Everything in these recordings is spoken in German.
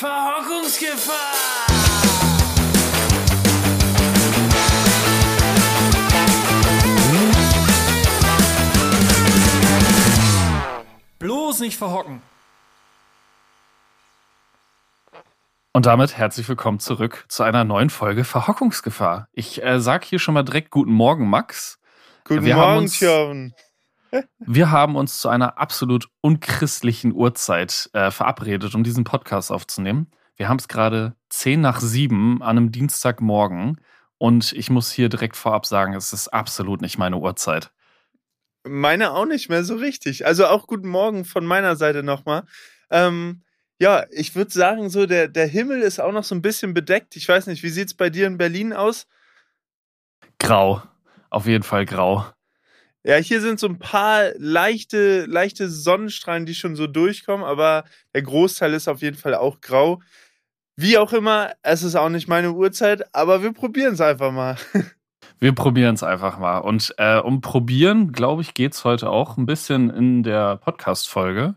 Verhockungsgefahr! Bloß nicht verhocken. Und damit herzlich willkommen zurück zu einer neuen Folge Verhockungsgefahr. Ich äh, sag hier schon mal direkt guten Morgen, Max. Guten Wir haben Morgen, uns- Tjörn. Wir haben uns zu einer absolut unchristlichen Uhrzeit äh, verabredet, um diesen Podcast aufzunehmen. Wir haben es gerade 10 nach 7 an einem Dienstagmorgen und ich muss hier direkt vorab sagen, es ist absolut nicht meine Uhrzeit. Meine auch nicht mehr so richtig. Also auch guten Morgen von meiner Seite nochmal. Ähm, ja, ich würde sagen, so der, der Himmel ist auch noch so ein bisschen bedeckt. Ich weiß nicht, wie sieht's bei dir in Berlin aus? Grau. Auf jeden Fall grau. Ja, hier sind so ein paar leichte, leichte Sonnenstrahlen, die schon so durchkommen, aber der Großteil ist auf jeden Fall auch grau. Wie auch immer, es ist auch nicht meine Uhrzeit, aber wir probieren es einfach mal. Wir probieren es einfach mal. Und äh, um probieren, glaube ich, geht es heute auch ein bisschen in der Podcast-Folge,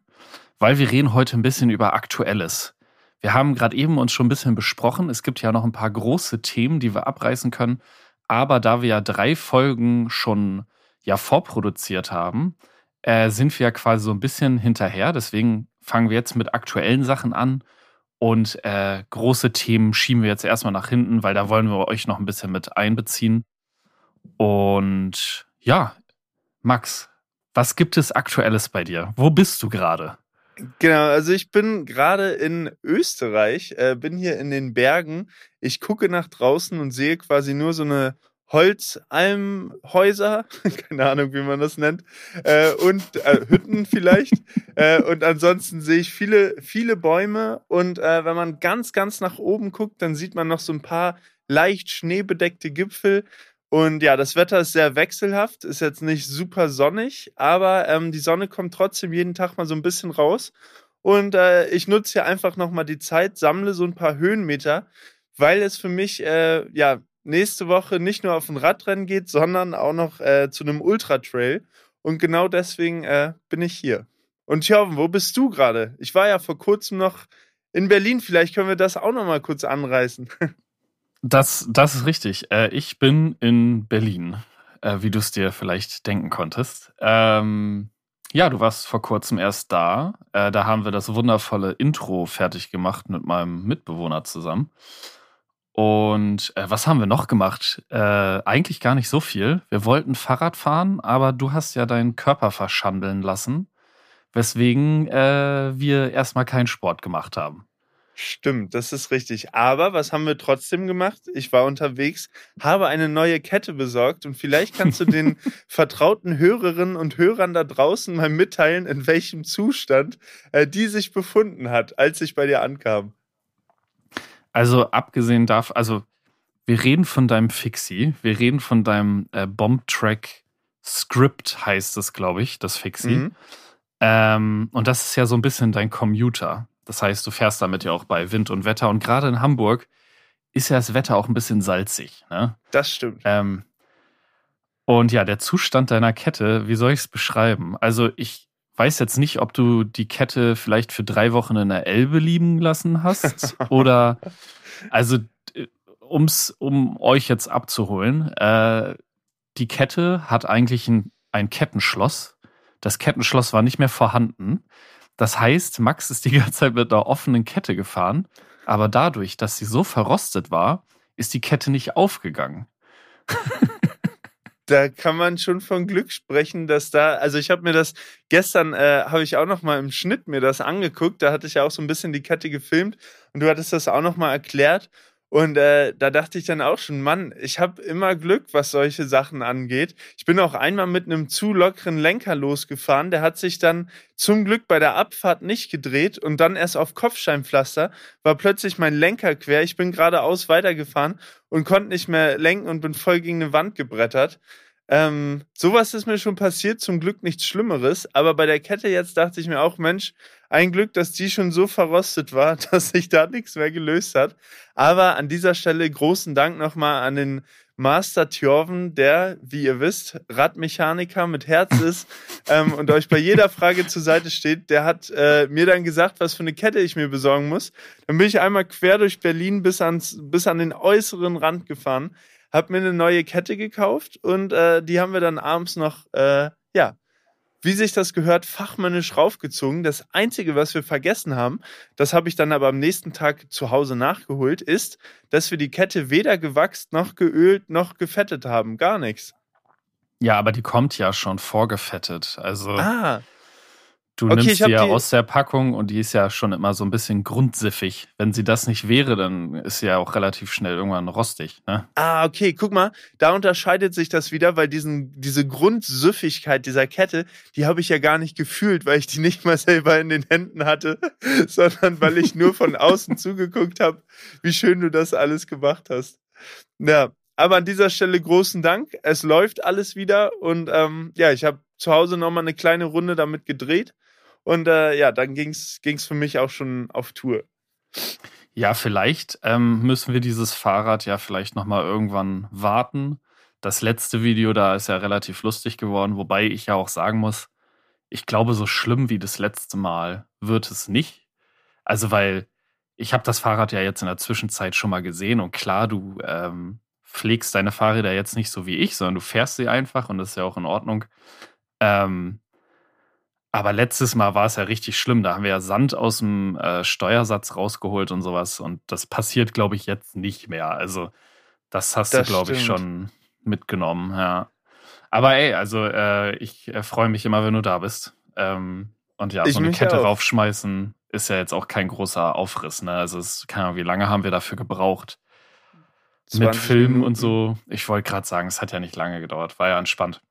weil wir reden heute ein bisschen über Aktuelles. Wir haben gerade eben uns schon ein bisschen besprochen. Es gibt ja noch ein paar große Themen, die wir abreißen können. Aber da wir ja drei Folgen schon ja vorproduziert haben, äh, sind wir ja quasi so ein bisschen hinterher. Deswegen fangen wir jetzt mit aktuellen Sachen an. Und äh, große Themen schieben wir jetzt erstmal nach hinten, weil da wollen wir euch noch ein bisschen mit einbeziehen. Und ja, Max, was gibt es Aktuelles bei dir? Wo bist du gerade? Genau, also ich bin gerade in Österreich, äh, bin hier in den Bergen. Ich gucke nach draußen und sehe quasi nur so eine Holzalmhäuser, keine Ahnung, wie man das nennt, äh, und äh, Hütten vielleicht. äh, und ansonsten sehe ich viele, viele Bäume. Und äh, wenn man ganz, ganz nach oben guckt, dann sieht man noch so ein paar leicht schneebedeckte Gipfel. Und ja, das Wetter ist sehr wechselhaft, ist jetzt nicht super sonnig, aber ähm, die Sonne kommt trotzdem jeden Tag mal so ein bisschen raus. Und äh, ich nutze hier einfach nochmal die Zeit, sammle so ein paar Höhenmeter, weil es für mich äh, ja nächste Woche nicht nur auf ein Radrennen geht, sondern auch noch äh, zu einem Ultratrail. Und genau deswegen äh, bin ich hier. Und Tjörven, wo bist du gerade? Ich war ja vor kurzem noch in Berlin. Vielleicht können wir das auch noch mal kurz anreißen. Das, das ist richtig. Äh, ich bin in Berlin, äh, wie du es dir vielleicht denken konntest. Ähm, ja, du warst vor kurzem erst da. Äh, da haben wir das wundervolle Intro fertig gemacht mit meinem Mitbewohner zusammen. Und äh, was haben wir noch gemacht? Äh, eigentlich gar nicht so viel. Wir wollten Fahrrad fahren, aber du hast ja deinen Körper verschandeln lassen, weswegen äh, wir erstmal keinen Sport gemacht haben. Stimmt, das ist richtig. Aber was haben wir trotzdem gemacht? Ich war unterwegs, habe eine neue Kette besorgt und vielleicht kannst du den vertrauten Hörerinnen und Hörern da draußen mal mitteilen, in welchem Zustand äh, die sich befunden hat, als ich bei dir ankam. Also abgesehen davon, also wir reden von deinem Fixie, wir reden von deinem äh, Bomb-Track Script heißt es, glaube ich, das Fixie. Mhm. Ähm, und das ist ja so ein bisschen dein Commuter. Das heißt, du fährst damit ja auch bei Wind und Wetter. Und gerade in Hamburg ist ja das Wetter auch ein bisschen salzig. Ne? Das stimmt. Ähm, und ja, der Zustand deiner Kette, wie soll ich es beschreiben? Also ich weiß jetzt nicht, ob du die Kette vielleicht für drei Wochen in der Elbe liegen lassen hast oder also äh, um's, um euch jetzt abzuholen, äh, die Kette hat eigentlich ein, ein Kettenschloss. Das Kettenschloss war nicht mehr vorhanden. Das heißt, Max ist die ganze Zeit mit einer offenen Kette gefahren, aber dadurch, dass sie so verrostet war, ist die Kette nicht aufgegangen. Da kann man schon von Glück sprechen, dass da, also ich habe mir das gestern, äh, habe ich auch noch mal im Schnitt mir das angeguckt, da hatte ich ja auch so ein bisschen die Kette gefilmt und du hattest das auch noch mal erklärt und äh, da dachte ich dann auch schon, Mann, ich habe immer Glück, was solche Sachen angeht. Ich bin auch einmal mit einem zu lockeren Lenker losgefahren, der hat sich dann zum Glück bei der Abfahrt nicht gedreht und dann erst auf Kopfsteinpflaster war plötzlich mein Lenker quer. Ich bin geradeaus weitergefahren und konnte nicht mehr lenken und bin voll gegen eine Wand gebrettert. Ähm, sowas ist mir schon passiert, zum Glück nichts Schlimmeres. Aber bei der Kette jetzt dachte ich mir auch, Mensch, ein Glück, dass die schon so verrostet war, dass sich da nichts mehr gelöst hat. Aber an dieser Stelle großen Dank nochmal an den Master Tjorven, der, wie ihr wisst, Radmechaniker mit Herz ist ähm, und euch bei jeder Frage zur Seite steht, der hat äh, mir dann gesagt, was für eine Kette ich mir besorgen muss. Dann bin ich einmal quer durch Berlin bis, ans, bis an den äußeren Rand gefahren, habe mir eine neue Kette gekauft und äh, die haben wir dann abends noch, äh, ja, wie sich das gehört, fachmännisch raufgezogen. Das Einzige, was wir vergessen haben, das habe ich dann aber am nächsten Tag zu Hause nachgeholt, ist, dass wir die Kette weder gewachst noch geölt noch gefettet haben. Gar nichts. Ja, aber die kommt ja schon vorgefettet. Also Ah, du okay, nimmst die ja die- aus der Packung und die ist ja schon immer so ein bisschen grundsiffig. Wenn sie das nicht wäre, dann ist sie ja auch relativ schnell irgendwann rostig. Ne? ah, okay, guck mal, da unterscheidet sich das wieder, weil diesen, diese Grundsüffigkeit dieser Kette, die habe ich ja gar nicht gefühlt, weil ich die nicht mal selber in den Händen hatte, sondern weil ich nur von außen zugeguckt habe, wie schön du das alles gemacht hast. Ja, aber an dieser Stelle großen Dank. Es läuft alles wieder und ähm, ja, ich habe zu Hause nochmal eine kleine Runde damit gedreht und äh, ja, dann ging's ging's für mich auch schon auf Tour. Ja, vielleicht ähm, müssen wir dieses Fahrrad ja vielleicht nochmal irgendwann warten. Das letzte Video da ist ja relativ lustig geworden, wobei ich ja auch sagen muss, ich glaube, so schlimm wie das letzte Mal wird es nicht. Also, weil ich habe das Fahrrad ja jetzt in der Zwischenzeit schon mal gesehen und klar, du ähm, pflegst deine Fahrräder jetzt nicht so wie ich, sondern du fährst sie einfach und das ist ja auch in Ordnung. Ähm, aber letztes Mal war es ja richtig schlimm. Da haben wir ja Sand aus dem äh, Steuersatz rausgeholt und sowas. Und das passiert, glaube ich, jetzt nicht mehr. Also, das hast Das du, glaube ich, schon mitgenommen, ja. Aber ey, also äh, ich äh, freue mich immer, wenn du da bist. Ähm, und ja, Ich so eine Kette auch. raufschmeißen ist ja jetzt auch kein großer Aufriss. Ne? Also, es, keine Ahnung, wie lange haben wir dafür gebraucht? Mit 20 Filmen Minuten. und so. Ich wollte gerade sagen, es hat ja nicht lange gedauert. War ja entspannt.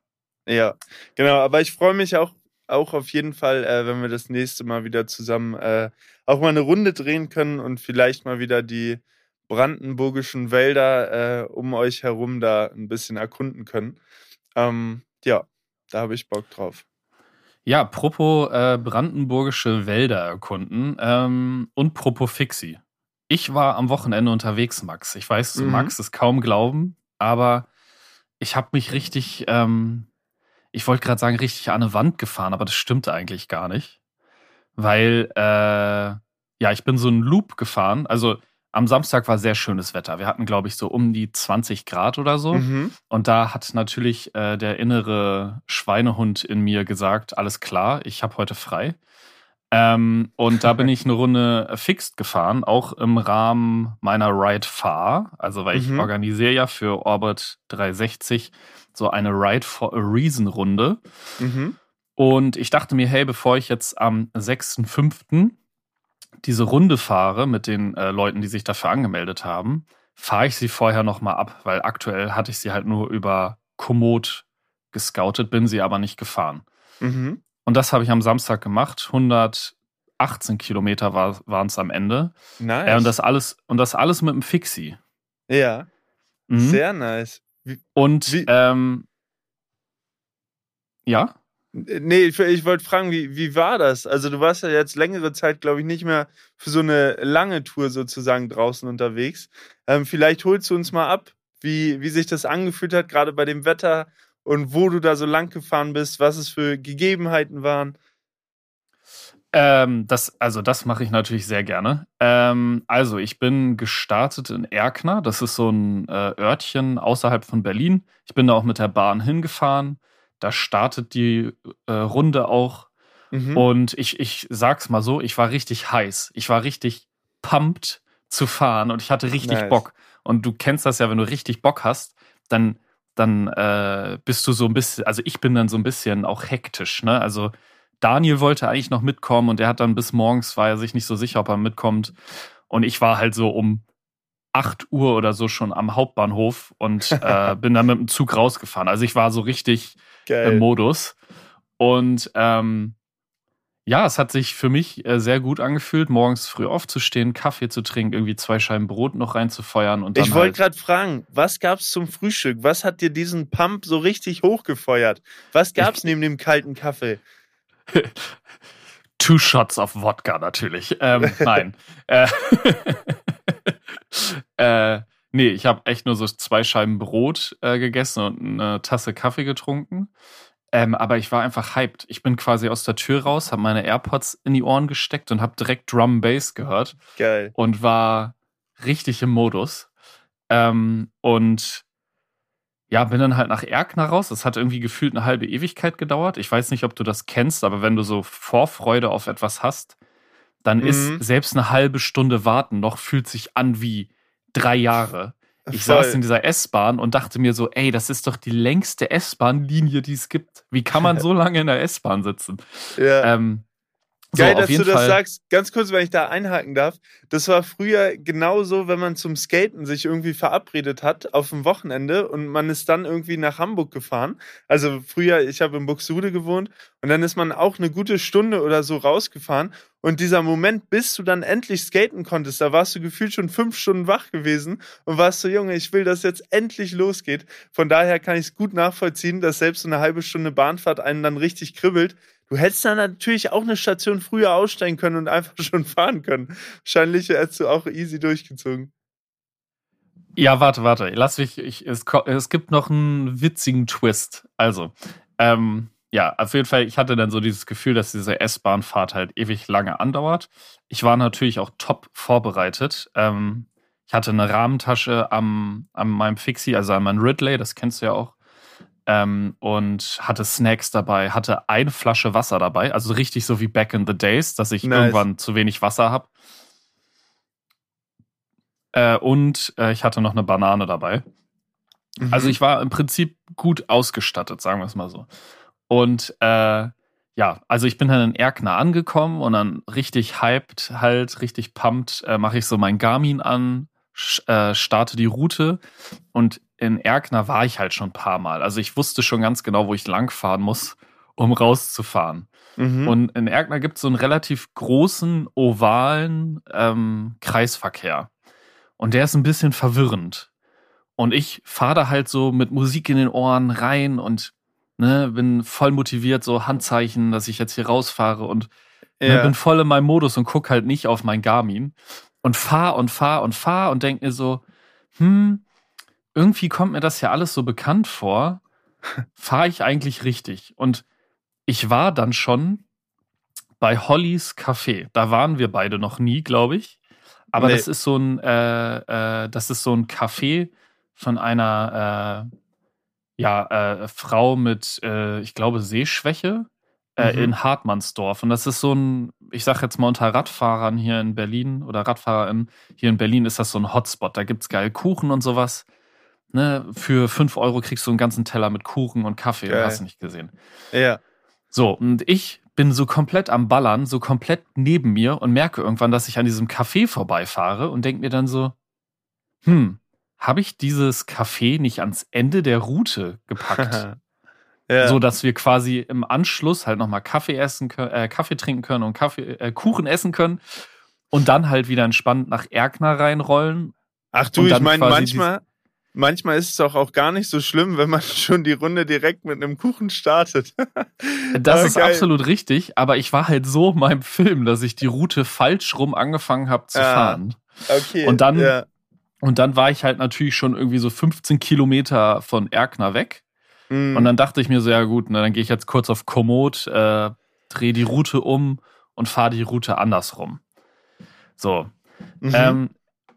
Ja, genau. Aber ich freue mich auch, auch auf jeden Fall, äh, wenn wir das nächste Mal wieder zusammen äh, auch mal eine Runde drehen können und vielleicht mal wieder die brandenburgischen Wälder äh, um euch herum da ein bisschen erkunden können. Ähm, ja, da habe ich Bock drauf. Ja, propos äh, brandenburgische Wälder erkunden ähm, und propos Fixi. Ich war am Wochenende unterwegs, Max. Ich weiß, du Mhm. magst es kaum glauben, aber ich habe mich richtig, ähm, ich wollte gerade sagen, richtig an eine Wand gefahren, aber das stimmt eigentlich gar nicht. Weil, äh, ja, ich bin so einen Loop gefahren. Also am Samstag war sehr schönes Wetter. Wir hatten, glaube ich, so um die 20 Grad oder so. Mhm. Und da hat natürlich äh, der innere Schweinehund in mir gesagt, alles klar, ich habe heute frei. Ähm, und da bin ich eine Runde fixed gefahren, auch im Rahmen meiner Ride Fahr. Also weil ich Mhm. organisiere ja für Orbit 360 so eine Ride for a Reason Runde. Mhm. Und ich dachte mir, hey, bevor ich jetzt am 6.5. diese Runde fahre mit den äh, Leuten, die sich dafür angemeldet haben, fahre ich sie vorher nochmal ab, weil aktuell hatte ich sie halt nur über Komoot gescoutet, bin sie aber nicht gefahren. Mhm. Und das habe ich am Samstag gemacht. 118 Kilometer war, waren es am Ende. Nice. Äh, und, das alles, und das alles mit einem Fixie. ja, Mhm. sehr nice. Und Wie- ähm, ja, Nee, ich, ich wollte fragen, wie, wie war das? Also du warst ja jetzt längere Zeit, glaube ich, nicht mehr für so eine lange Tour sozusagen draußen unterwegs. Ähm, vielleicht holst du uns mal ab, wie, wie sich das angefühlt hat, gerade bei dem Wetter und wo du da so lang gefahren bist, was es für Gegebenheiten waren. Ähm, das, also das mache ich natürlich sehr gerne. Ähm, also ich bin gestartet in Erkner. Das ist so ein äh, Örtchen außerhalb von Berlin. Ich bin da auch mit der Bahn hingefahren. Da startet die äh, Runde auch. Mhm. Und ich, ich sag's mal so, ich war richtig heiß. Ich war richtig pumped zu fahren und ich hatte richtig Nice. Bock. Und du kennst das ja, wenn du richtig Bock hast, dann, dann äh, bist du so ein bisschen, also ich bin dann so ein bisschen auch hektisch, ne? Also Daniel wollte eigentlich noch mitkommen und der hat dann bis morgens, war er sich nicht so sicher, ob er mitkommt. Und ich war halt so um 8 Uhr oder so schon am Hauptbahnhof und äh, bin dann mit dem Zug rausgefahren. Also ich war so richtig Geil. im Modus. Und ähm, ja, es hat sich für mich äh, sehr gut angefühlt, morgens früh aufzustehen, Kaffee zu trinken, irgendwie zwei Scheiben Brot noch reinzufeuern und dann Ich wollte halt, gerade fragen, was gab's zum Frühstück? Was hat dir diesen Pump so richtig hochgefeuert? Was gab's neben dem kalten Kaffee? Two Shots of Wodka natürlich. Ähm, nein. äh, äh, Nee, ich habe echt nur so zwei Scheiben Brot äh, gegessen und eine Tasse Kaffee getrunken. Ähm, aber ich war einfach hyped. Ich bin quasi aus der Tür raus, habe meine AirPods in die Ohren gesteckt und habe direkt Drum Bass gehört. Geil. Und war richtig im Modus. Ähm, und ja, bin dann halt nach Erkner raus. Das hat irgendwie gefühlt eine halbe Ewigkeit gedauert. Ich weiß nicht, ob du das kennst, aber wenn du so Vorfreude auf etwas hast, dann mhm. ist selbst eine halbe Stunde warten noch fühlt sich an wie drei Jahre. Ich Voll. saß in dieser S-Bahn und dachte mir so, ey, das ist doch die längste S-Bahn-Linie, die es gibt. Wie kann man so lange in der S-Bahn sitzen? Ja. Ähm, Geil, so, dass du das Fall. sagst. Ganz kurz, wenn ich da einhaken darf. Das war früher genauso, wenn man zum Skaten sich irgendwie verabredet hat auf dem Wochenende und man ist dann irgendwie nach Hamburg gefahren. Also früher, ich habe in Buxtehude gewohnt und dann ist man auch eine gute Stunde oder so rausgefahren und dieser Moment, bis du dann endlich skaten konntest, da warst du gefühlt schon fünf Stunden wach gewesen und warst so, Junge, ich will, dass jetzt endlich losgeht. Von daher kann ich es gut nachvollziehen, dass selbst so eine halbe Stunde Bahnfahrt einen dann richtig kribbelt Du hättest dann natürlich auch eine Station früher aussteigen können und einfach schon fahren können. Wahrscheinlich hättest du auch easy durchgezogen. Ja, warte, warte. Lass mich. Ich, es, es gibt noch einen witzigen Twist. Also, ähm, ja, auf jeden Fall, ich hatte dann so dieses Gefühl, dass diese S-Bahn-Fahrt halt ewig lange andauert. Ich war natürlich auch top vorbereitet. Ähm, ich hatte eine Rahmentasche am, an meinem Fixie, also an meinem Ridley, das kennst du ja auch ähm, und hatte Snacks dabei, hatte eine Flasche Wasser dabei, also richtig so wie back in the days, dass ich nice. irgendwann zu wenig Wasser habe. Äh, und äh, ich hatte noch eine Banane dabei. Mhm. Also ich war im Prinzip gut ausgestattet, sagen wir es mal so. Und äh, ja, also ich bin dann in Erkner angekommen und dann richtig hyped, halt richtig pumped, äh, mache ich so mein Garmin an, äh, starte die Route und in Erkner war ich halt schon ein paar Mal. Also ich wusste schon ganz genau, wo ich langfahren muss, um rauszufahren. Mhm. Und in Erkner gibt es so einen relativ großen, ovalen ähm, Kreisverkehr. Und der ist ein bisschen verwirrend. Und ich fahre da halt so mit Musik in den Ohren rein und ne, bin voll motiviert, so Handzeichen, dass ich jetzt hier rausfahre und ne, ja. ne, bin voll in meinem Modus und guck halt nicht auf mein Garmin und fahr und fahr und fahr und denk mir so, hm, irgendwie kommt mir das ja alles so bekannt vor. Fahre ich eigentlich richtig? Und ich war dann schon bei Hollys Café. Da waren wir beide noch nie, glaube ich. Aber nee. das ist so ein, äh, äh, das ist so ein Café von einer äh, ja, äh, Frau mit, äh, ich glaube, Sehschwäche äh, mhm. in Hartmannsdorf. Und das ist so ein, ich sag jetzt mal unter Radfahrern hier in Berlin oder RadfahrerInnen hier in Berlin ist das so ein Hotspot. Da gibt es geil Kuchen und sowas ne, für 5 Euro kriegst du einen ganzen Teller mit Kuchen und Kaffee, Geil. hast du nicht gesehen. Ja. So, und ich bin so komplett am Ballern, so komplett neben mir und merke irgendwann, dass ich an diesem Café vorbeifahre und denke mir dann so, hm, habe ich dieses Café nicht ans Ende der Route gepackt? ja. So dass wir quasi im Anschluss halt nochmal Kaffee essen können, äh, Kaffee trinken können und Kaffee, äh, Kuchen essen können und dann halt wieder entspannt nach Erkner reinrollen. Ach du, ich meine, manchmal, manchmal ist es auch, auch gar nicht so schlimm, wenn man schon die Runde direkt mit einem Kuchen startet. das ist geil. absolut richtig, aber ich war halt so in meinem Film, dass ich die Route falsch rum angefangen habe zu ah, fahren. Okay. Und dann, ja. und dann war ich halt natürlich schon irgendwie so 15 Kilometer von Erkner weg. Mm. Und dann dachte ich mir so, ja gut, na, dann gehe ich jetzt kurz auf Komoot, äh, drehe die Route um und fahre die Route andersrum. So. Mhm. Ähm,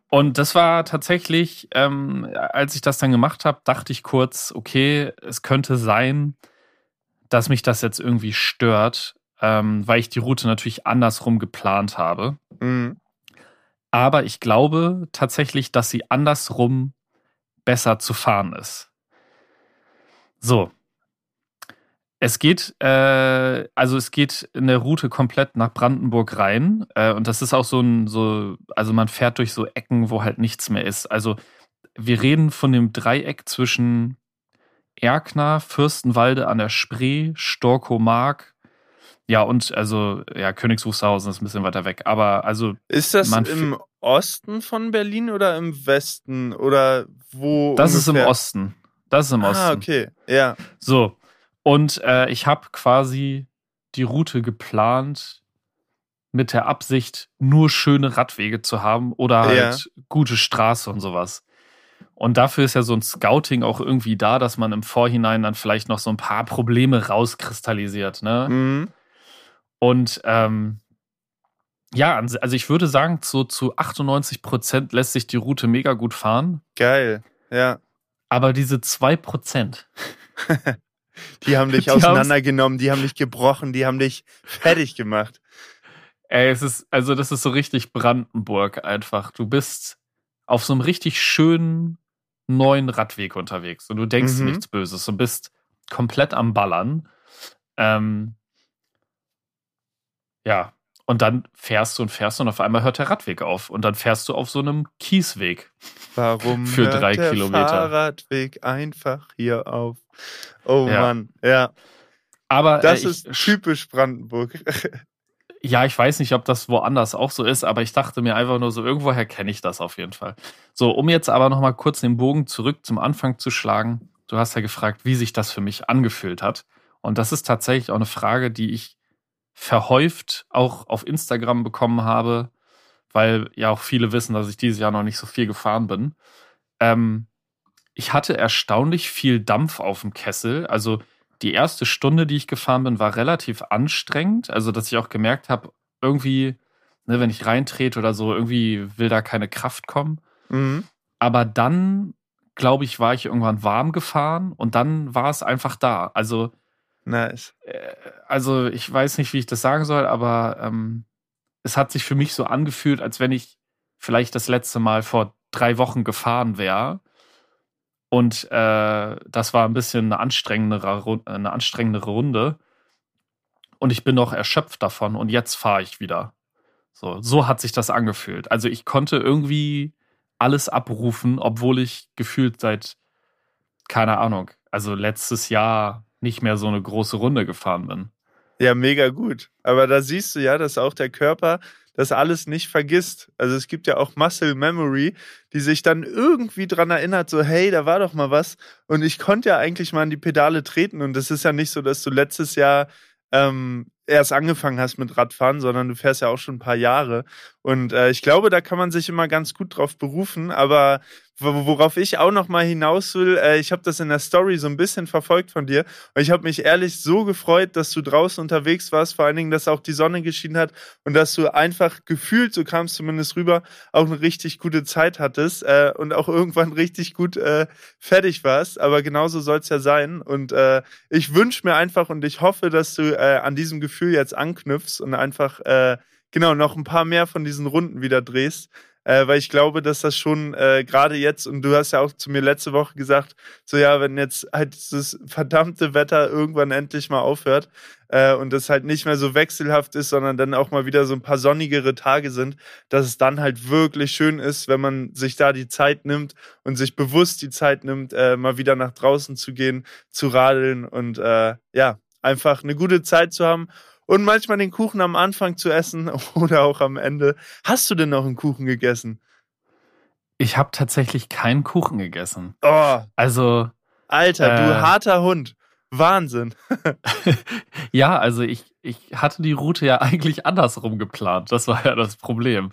und das war tatsächlich, ähm, als ich das dann gemacht habe, dachte ich kurz, okay, es könnte sein, dass mich das jetzt irgendwie stört, ähm, weil ich die Route natürlich andersrum geplant habe. Mhm. Aber ich glaube tatsächlich, dass sie andersrum besser zu fahren ist. So, es geht, äh, also es geht in der Route komplett nach Brandenburg rein. Äh, und das ist auch so ein, so, also man fährt durch so Ecken, wo halt nichts mehr ist. Also wir reden von dem Dreieck zwischen Erkner, Fürstenwalde an der Spree, Storkow-Mark. Ja, und also, ja, Königs ist ein bisschen weiter weg. Aber also. Ist das im Osten von Berlin oder im Westen? Oder wo? Das ungefähr? ist im Osten. Das ist im ah, Osten. Ah, okay. Ja. So. Und äh, ich habe quasi die Route geplant mit der Absicht, nur schöne Radwege zu haben oder halt ja. gute Straße und sowas. Und dafür ist ja so ein Scouting auch irgendwie da, dass man im Vorhinein dann vielleicht noch so ein paar Probleme rauskristallisiert. Ne? Mhm. Und ähm, ja, also ich würde sagen, so zu 98 Prozent lässt sich die Route mega gut fahren. Geil, ja. Aber diese 2 Prozent, Die haben dich Die auseinandergenommen, die haben dich gebrochen, die haben dich fertig gemacht. ey, es ist, also das ist so richtig Brandenburg einfach. Du bist auf so einem richtig schönen neuen Radweg unterwegs und du denkst Mhm. nichts Böses und bist komplett am Ballern. Ähm, ja, und dann fährst du und fährst du und auf einmal hört der Radweg auf und dann fährst du auf so einem Kiesweg. Warum Für hört drei der Kilometer. Fahrradweg einfach hier auf? Oh Ja. Mann, ja. Aber Das äh, ist ich, typisch Brandenburg. Ja, ich weiß nicht, ob das woanders auch so ist, aber ich dachte mir einfach nur so, irgendwoher kenne ich das auf jeden Fall. So, um jetzt aber nochmal kurz den Bogen zurück zum Anfang zu schlagen. Du hast ja gefragt, wie sich das für mich angefühlt hat. Und das ist tatsächlich auch eine Frage, die ich verhäuft auch auf Instagram bekommen habe, weil ja auch viele wissen, dass ich dieses Jahr noch nicht so viel gefahren bin. Ähm, ich hatte erstaunlich viel Dampf auf dem Kessel. Also die erste Stunde, die ich gefahren bin, war relativ anstrengend. Also, dass ich auch gemerkt habe, irgendwie, ne, wenn ich reintrete oder so, irgendwie will da keine Kraft kommen. Mhm. Aber dann, glaube ich, war ich irgendwann warm gefahren und dann war es einfach da. Also, Nice. äh, also ich weiß nicht, wie ich das sagen soll, aber ähm, es hat sich für mich so angefühlt, als wenn ich vielleicht das letzte Mal vor drei Wochen gefahren wäre. Und äh, das war ein bisschen eine anstrengendere, eine anstrengendere Runde. Und ich bin noch erschöpft davon und jetzt fahre ich wieder. So, so hat sich das angefühlt. Also ich konnte irgendwie alles abrufen, obwohl ich gefühlt seit, keine Ahnung, also letztes Jahr nicht mehr so eine große Runde gefahren bin. Ja, mega gut. Aber da siehst du ja, dass auch der Körper das alles nicht vergisst. Also es gibt ja auch Muscle Memory, die sich dann irgendwie dran erinnert, so hey, da war doch mal was. Und ich konnte ja eigentlich mal an die Pedale treten. Und das ist ja nicht so, dass du letztes Jahr ähm, erst angefangen hast mit Radfahren, sondern du fährst ja auch schon ein paar Jahre. Und äh, ich glaube, da kann man sich immer ganz gut drauf berufen. Aber worauf ich auch noch mal hinaus will, äh, ich habe das in der Story so ein bisschen verfolgt von dir. Und ich habe mich ehrlich so gefreut, dass du draußen unterwegs warst, vor allen Dingen, dass auch die Sonne geschienen hat und dass du einfach gefühlt, so kam es zumindest rüber, auch eine richtig gute Zeit hattest äh, und auch irgendwann richtig gut äh, fertig warst. Aber genauso soll es ja sein. Und äh, ich wünsche mir einfach und ich hoffe, dass du äh, an diesem Gefühl jetzt anknüpfst und einfach äh, genau noch ein paar mehr von diesen Runden wieder drehst. Äh, weil ich glaube, dass das schon äh, gerade jetzt, und du hast ja auch zu mir letzte Woche gesagt, so ja, wenn jetzt halt dieses verdammte Wetter irgendwann endlich mal aufhört äh, und es halt nicht mehr so wechselhaft ist, sondern dann auch mal wieder so ein paar sonnigere Tage sind, dass es dann halt wirklich schön ist, wenn man sich da die Zeit nimmt und sich bewusst die Zeit nimmt, äh, mal wieder nach draußen zu gehen, zu radeln und äh, ja, einfach eine gute Zeit zu haben und manchmal den Kuchen am Anfang zu essen oder auch am Ende. Hast du denn noch einen Kuchen gegessen? Ich habe tatsächlich keinen Kuchen gegessen. Oh, Also, Alter, Äh. du harter Hund. Wahnsinn. ja, also ich, ich hatte die Route ja eigentlich andersrum geplant. Das war ja das Problem.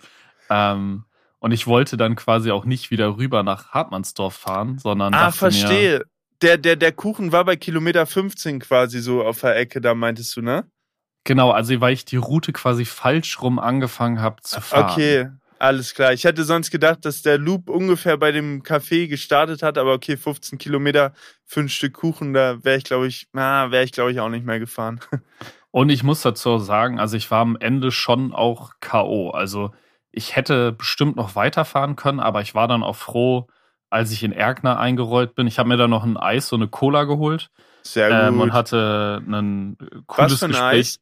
Ähm, und ich wollte dann quasi auch nicht wieder rüber nach Hartmannsdorf fahren, sondern Ah, dachte Mir, verstehe. Der, der, der Kuchen war bei Kilometer 15 quasi so auf der Ecke, da meintest du, ne? Genau, also weil ich die Route quasi falsch rum angefangen habe zu fahren. Okay, alles klar. Ich hätte sonst gedacht, dass der Loop ungefähr bei dem Café gestartet hat, aber okay, 15 Kilometer ein Stück Kuchen, da wäre ich, glaube ich, na, wäre ich, glaube ich, auch nicht mehr gefahren. Und ich muss dazu sagen, also ich war am Ende schon auch K.O. Also ich hätte bestimmt noch weiterfahren können, aber ich war dann auch froh, als ich in Erkner eingerollt bin. Ich habe mir dann noch ein Eis, so eine Cola geholt Sehr ähm, gut. und hatte ein cooles Was für ein Gespräch. Eis?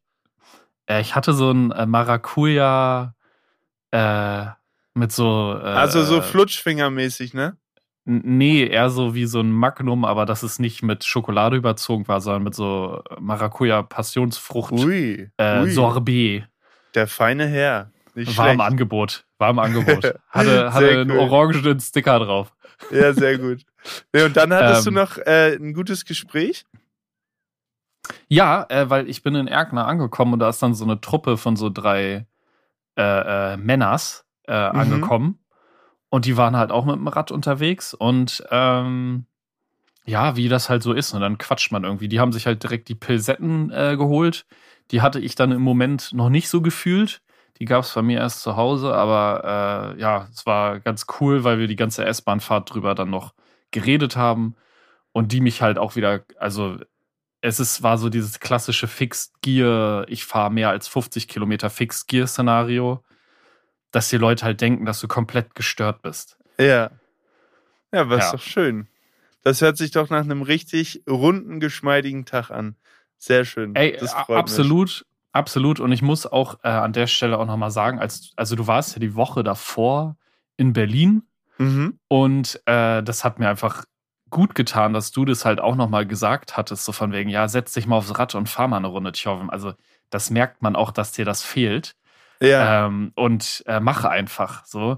Äh, ich hatte so ein äh, Maracuja äh, mit so. Äh, Also so Flutschfingermäßig, ne? Nee, eher so wie so ein Magnum, aber dass es nicht mit Schokolade überzogen war, sondern mit so Maracuja Passionsfrucht Ui, äh, ui. Sorbet. Der feine Herr. Nicht War im schlecht. Angebot. War im Angebot. Hatte, hatte einen cool. orangenen Sticker drauf. Ja, sehr gut. Und dann hattest Ähm. du noch äh, ein gutes Gespräch? Ja, äh, weil ich bin in Erkner angekommen und da ist dann so eine Truppe von so drei äh, äh, Männers äh, Mhm. angekommen. Und die waren halt auch mit dem Rad unterwegs und ähm, ja, wie das halt so ist. Und dann quatscht man irgendwie. Die haben sich halt direkt die Pilsetten äh, geholt. Die hatte ich dann im Moment noch nicht so gefühlt. Die gab es bei mir erst zu Hause, aber äh, ja, es war ganz cool, weil wir die ganze S-Bahn-Fahrt drüber dann noch geredet haben und die mich halt auch wieder, also es ist, war so dieses klassische Fixed Gear, ich fahre mehr als 50 Kilometer Fixed Gear Szenario, dass die Leute halt denken, dass du komplett gestört bist. Ja. Ja, was Ja. doch schön. Das hört sich doch nach einem richtig runden, geschmeidigen Tag an. Sehr schön. Ey, das a- freut absolut, absolut. Und ich muss auch äh, an der Stelle auch nochmal sagen, als, also du warst ja die Woche davor in Berlin Mich. Mhm. und äh, das hat mir einfach gut getan, dass du das halt auch nochmal gesagt hattest, so von wegen, ja, setz dich mal aufs Rad und fahr mal eine Runde Tjoven. Also das merkt man auch, dass dir das fehlt. Ja, Ähm, und äh, mache einfach so.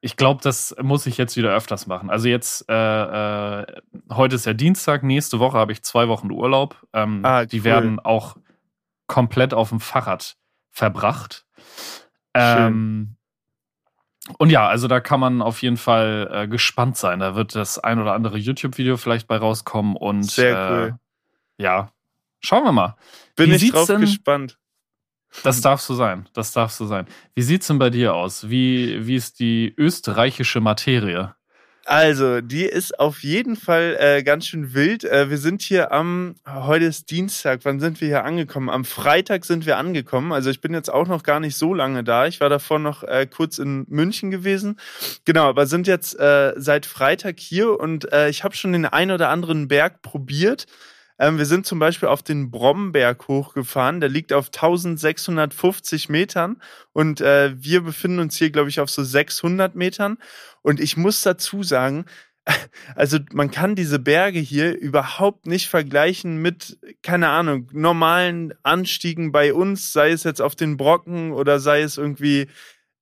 Ich glaube, das muss ich jetzt wieder öfters machen. Also jetzt, äh, äh, heute ist ja Dienstag, nächste Woche habe ich zwei Wochen Urlaub. Ähm, Ah, Die cool. werden auch komplett auf dem Fahrrad verbracht. Ähm, und ja, also da kann man auf jeden Fall äh, gespannt sein. Da wird das ein oder andere YouTube-Video vielleicht bei rauskommen und Sehr äh, cool. ja, schauen wir mal. bin wie ich drauf denn- gespannt. Das darf so sein. Das darf so sein. Wie sieht's denn bei dir aus? Wie, wie ist die österreichische Materie? Also, die ist auf jeden Fall äh, ganz schön wild. Äh, wir sind hier am, heute ist Dienstag, wann sind wir hier angekommen? Am Freitag sind wir angekommen. Also ich bin jetzt auch noch gar nicht so lange da. Ich war davor noch äh, kurz in München gewesen. Genau, aber sind jetzt äh, seit Freitag hier und äh, ich habe schon den ein oder anderen Berg probiert. Ähm, wir sind zum Beispiel auf den Bromberg hochgefahren. Der liegt auf 1650 Metern und äh, wir befinden uns hier, glaube ich, auf so 600 Metern. Und ich muss dazu sagen, also man kann diese Berge hier überhaupt nicht vergleichen mit, keine Ahnung, normalen Anstiegen bei uns, sei es jetzt auf den Brocken oder sei es irgendwie,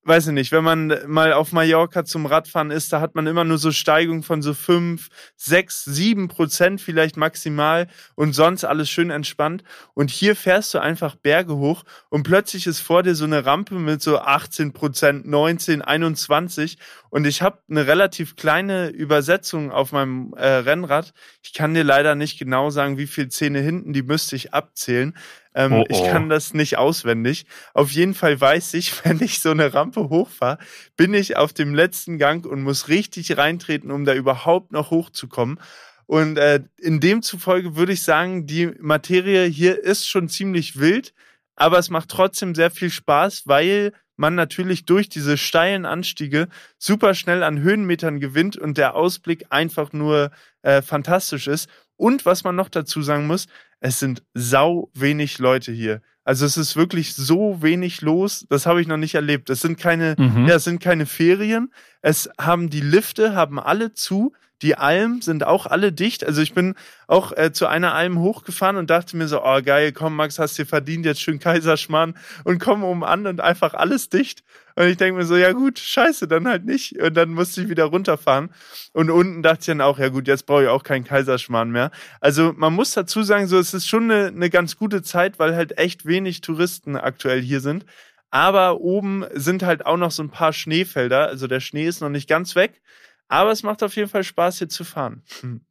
weiß ich nicht, wenn man mal auf Mallorca zum Radfahren ist, da hat man immer nur so Steigungen von so fünf, sechs, sieben Prozent vielleicht maximal und sonst alles schön entspannt. Und hier fährst du einfach Berge hoch und plötzlich ist vor dir so eine Rampe mit so 18 Prozent, 19, 21 und ich habe eine relativ kleine Übersetzung auf meinem äh, Rennrad. Ich kann dir leider nicht genau sagen, wie viel Zähne hinten, die müsste ich abzählen. Ähm, Oh, Ich oh. kann das nicht auswendig. Auf jeden Fall weiß ich, wenn ich so eine Rampe hochfahre, bin ich auf dem letzten Gang und muss richtig reintreten, um da überhaupt noch hochzukommen. Und äh, in demzufolge würde ich sagen, die Materie hier ist schon ziemlich wild, aber es macht trotzdem sehr viel Spaß, weil man natürlich durch diese steilen Anstiege super schnell an Höhenmetern gewinnt und der Ausblick einfach nur äh, fantastisch ist. Und was man noch dazu sagen muss, es sind sau wenig Leute hier. Also es ist wirklich so wenig los, das habe ich noch nicht erlebt. Es sind keine, Mhm. ja, es sind keine Ferien. Es haben die Lifte haben alle zu. Die Almen sind auch alle dicht. Also ich bin auch äh, zu einer Alm hochgefahren und dachte mir so, oh geil, komm Max, hast dir verdient, jetzt schön Kaiserschmarrn und komm oben an und einfach alles dicht. Und ich denke mir so, ja gut, scheiße, dann halt nicht. Und dann musste ich wieder runterfahren. Und unten dachte ich dann auch, ja gut, jetzt brauche ich auch keinen Kaiserschmarrn mehr. Also man muss dazu sagen, so es ist schon eine, eine ganz gute Zeit, weil halt echt wenig Touristen aktuell hier sind. Aber oben sind halt auch noch so ein paar Schneefelder. Also der Schnee ist noch nicht ganz weg. Aber es macht auf jeden Fall Spaß, hier zu fahren. Hm.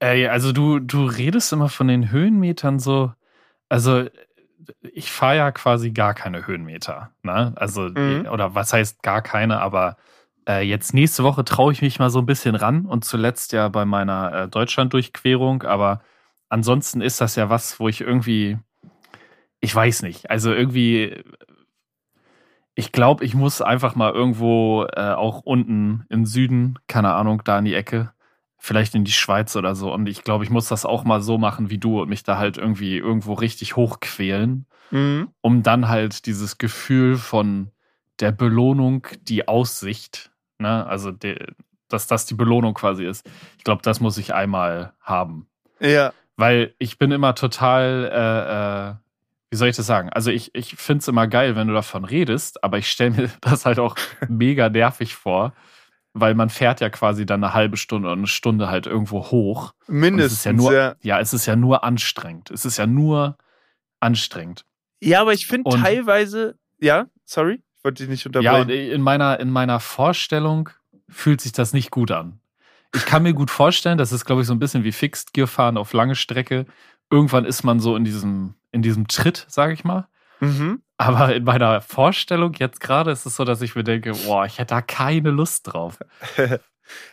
Ey, also du, du redest immer von den Höhenmetern so. Also ich fahre ja quasi gar keine Höhenmeter. Ne? Also, Mhm. oder was heißt gar keine, aber äh, jetzt nächste Woche traue ich mich mal so ein bisschen ran und zuletzt ja bei meiner äh, Deutschland-Durchquerung, aber ansonsten ist das ja was, wo ich irgendwie, ich weiß nicht, also irgendwie, ich glaube, ich muss einfach mal irgendwo äh, auch unten im Süden, keine Ahnung, da in die Ecke, vielleicht in die Schweiz oder so. Und ich glaube, ich muss das auch mal so machen wie du und mich da halt irgendwie irgendwo richtig hochquälen, Mhm. um dann halt dieses Gefühl von der Belohnung, die Aussicht, ne, also de, dass das die Belohnung quasi ist. Ich glaube, das muss ich einmal haben. Ja. Weil ich bin immer total, äh, äh, wie soll ich das sagen? Also ich, ich finde es immer geil, wenn du davon redest, aber ich stelle mir das halt auch mega nervig vor, weil man fährt ja quasi dann eine halbe Stunde oder eine Stunde halt irgendwo hoch. Es Mindestens. ist ja nur, ja. ja, es ist ja nur anstrengend. Es ist ja nur anstrengend. Ja, aber ich finde teilweise, ja, sorry. wollte dich nicht Ja, und unterbrechen. in meiner, in meiner Vorstellung fühlt sich das nicht gut an. Ich kann mir gut vorstellen, das ist, glaube ich, so ein bisschen wie Fixed Gear fahren auf lange Strecke. Irgendwann ist man so in diesem, in diesem Tritt, sage ich mal. mhm. Aber in meiner Vorstellung jetzt gerade ist es so, dass ich mir denke, boah, ich hätte da keine Lust drauf.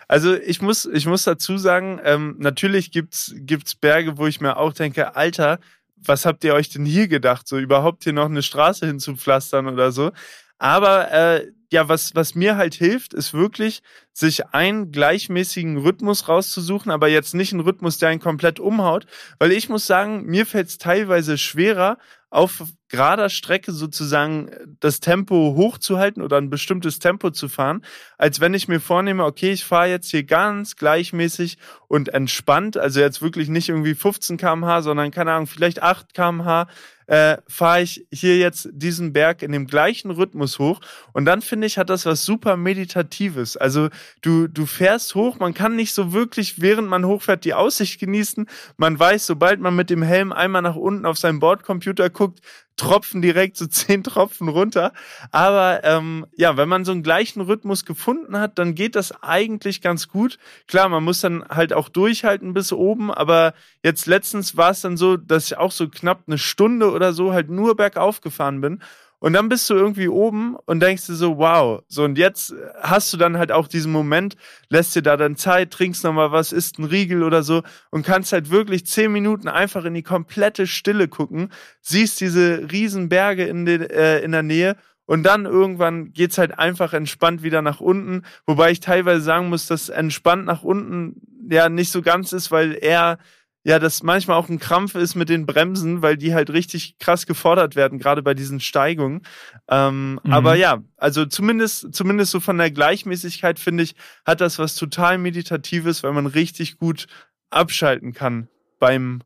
Also ich muss, ich muss dazu sagen, ähm, natürlich gibt's gibt's Berge, wo ich mir auch denke, Alter, was habt ihr euch denn hier gedacht, so überhaupt hier noch eine Straße hinzupflastern oder so. Aber äh, ja, was, was mir halt hilft, ist wirklich, sich einen gleichmäßigen Rhythmus rauszusuchen, aber jetzt nicht einen Rhythmus, der einen komplett umhaut. Weil ich muss sagen, mir fällt es teilweise schwerer, auf gerader Strecke sozusagen das Tempo hochzuhalten oder ein bestimmtes Tempo zu fahren, als wenn ich mir vornehme, okay, ich fahre jetzt hier ganz gleichmäßig und entspannt, also jetzt wirklich nicht irgendwie 15 km/h, sondern keine Ahnung, vielleicht 8 km/h, äh, fahre ich hier jetzt diesen Berg in dem gleichen Rhythmus hoch. Und dann finde ich, hat das was super Meditatives. Also du, du fährst hoch, man kann nicht so wirklich, während man hochfährt, die Aussicht genießen. Man weiß, sobald man mit dem Helm einmal nach unten auf seinen Bordcomputer guckt, tropfen direkt so zehn Tropfen runter. Aber ähm, ja, wenn man so einen gleichen Rhythmus gefunden hat, dann geht das eigentlich ganz gut. Klar, man muss dann halt auch durchhalten bis oben, aber jetzt letztens war es dann so, dass ich auch so knapp eine Stunde oder so halt nur bergauf gefahren bin. Und dann bist du irgendwie oben und denkst dir so, wow. So, und jetzt hast du dann halt auch diesen Moment, lässt dir da dann Zeit, trinkst nochmal was, isst einen Riegel oder so und kannst halt wirklich zehn Minuten einfach in die komplette Stille gucken, siehst diese riesen Berge in, den, äh, in der Nähe und dann irgendwann geht's halt einfach entspannt wieder nach unten. Wobei ich teilweise sagen muss, dass entspannt nach unten ja nicht so ganz ist, weil eher ja, das manchmal auch ein Krampf ist mit den Bremsen, weil die halt richtig krass gefordert werden, gerade bei diesen Steigungen. Ähm, Mhm. Aber ja, also zumindest, zumindest so von der Gleichmäßigkeit finde ich, hat das was total Meditatives, weil man richtig gut abschalten kann beim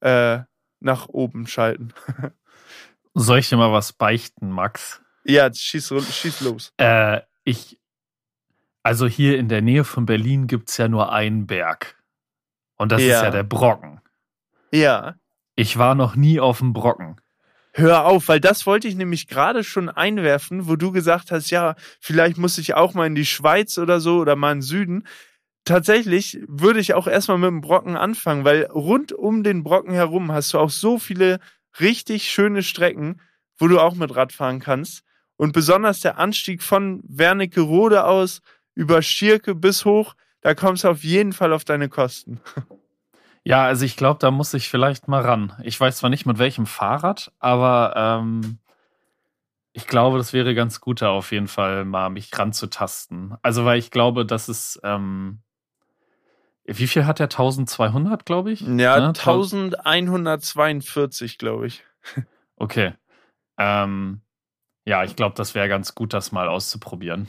äh, nach oben schalten. Soll ich dir mal was beichten, Max? Ja, schieß, schieß los. Äh, ich, also hier in der Nähe von Berlin gibt's ja nur einen Berg. Und das Ja. ist ja der Brocken. Ja. Ich war noch nie auf dem Brocken. Hör auf, weil das wollte ich nämlich gerade schon einwerfen, wo du gesagt hast, ja, vielleicht muss ich auch mal in die Schweiz oder so oder mal in den Süden. Tatsächlich würde ich auch erstmal mit dem Brocken anfangen, weil rund um den Brocken herum hast du auch so viele richtig schöne Strecken, wo du auch mit Rad fahren kannst. Und besonders der Anstieg von Wernigerode aus über Schirke bis hoch, da kommst du auf jeden Fall auf deine Kosten. Ja, also ich glaube, da muss ich vielleicht mal ran. Ich weiß zwar nicht mit welchem Fahrrad, aber ähm, ich glaube, das wäre ganz gut, da auf jeden Fall mal mich ranzutasten. Also, weil ich glaube, dass es, ähm, wie viel hat der? 1200, glaube ich? Ja, Ne? 1142, glaube ich. Okay. Ähm, ja, ich glaube, das wäre ganz gut, das mal auszuprobieren.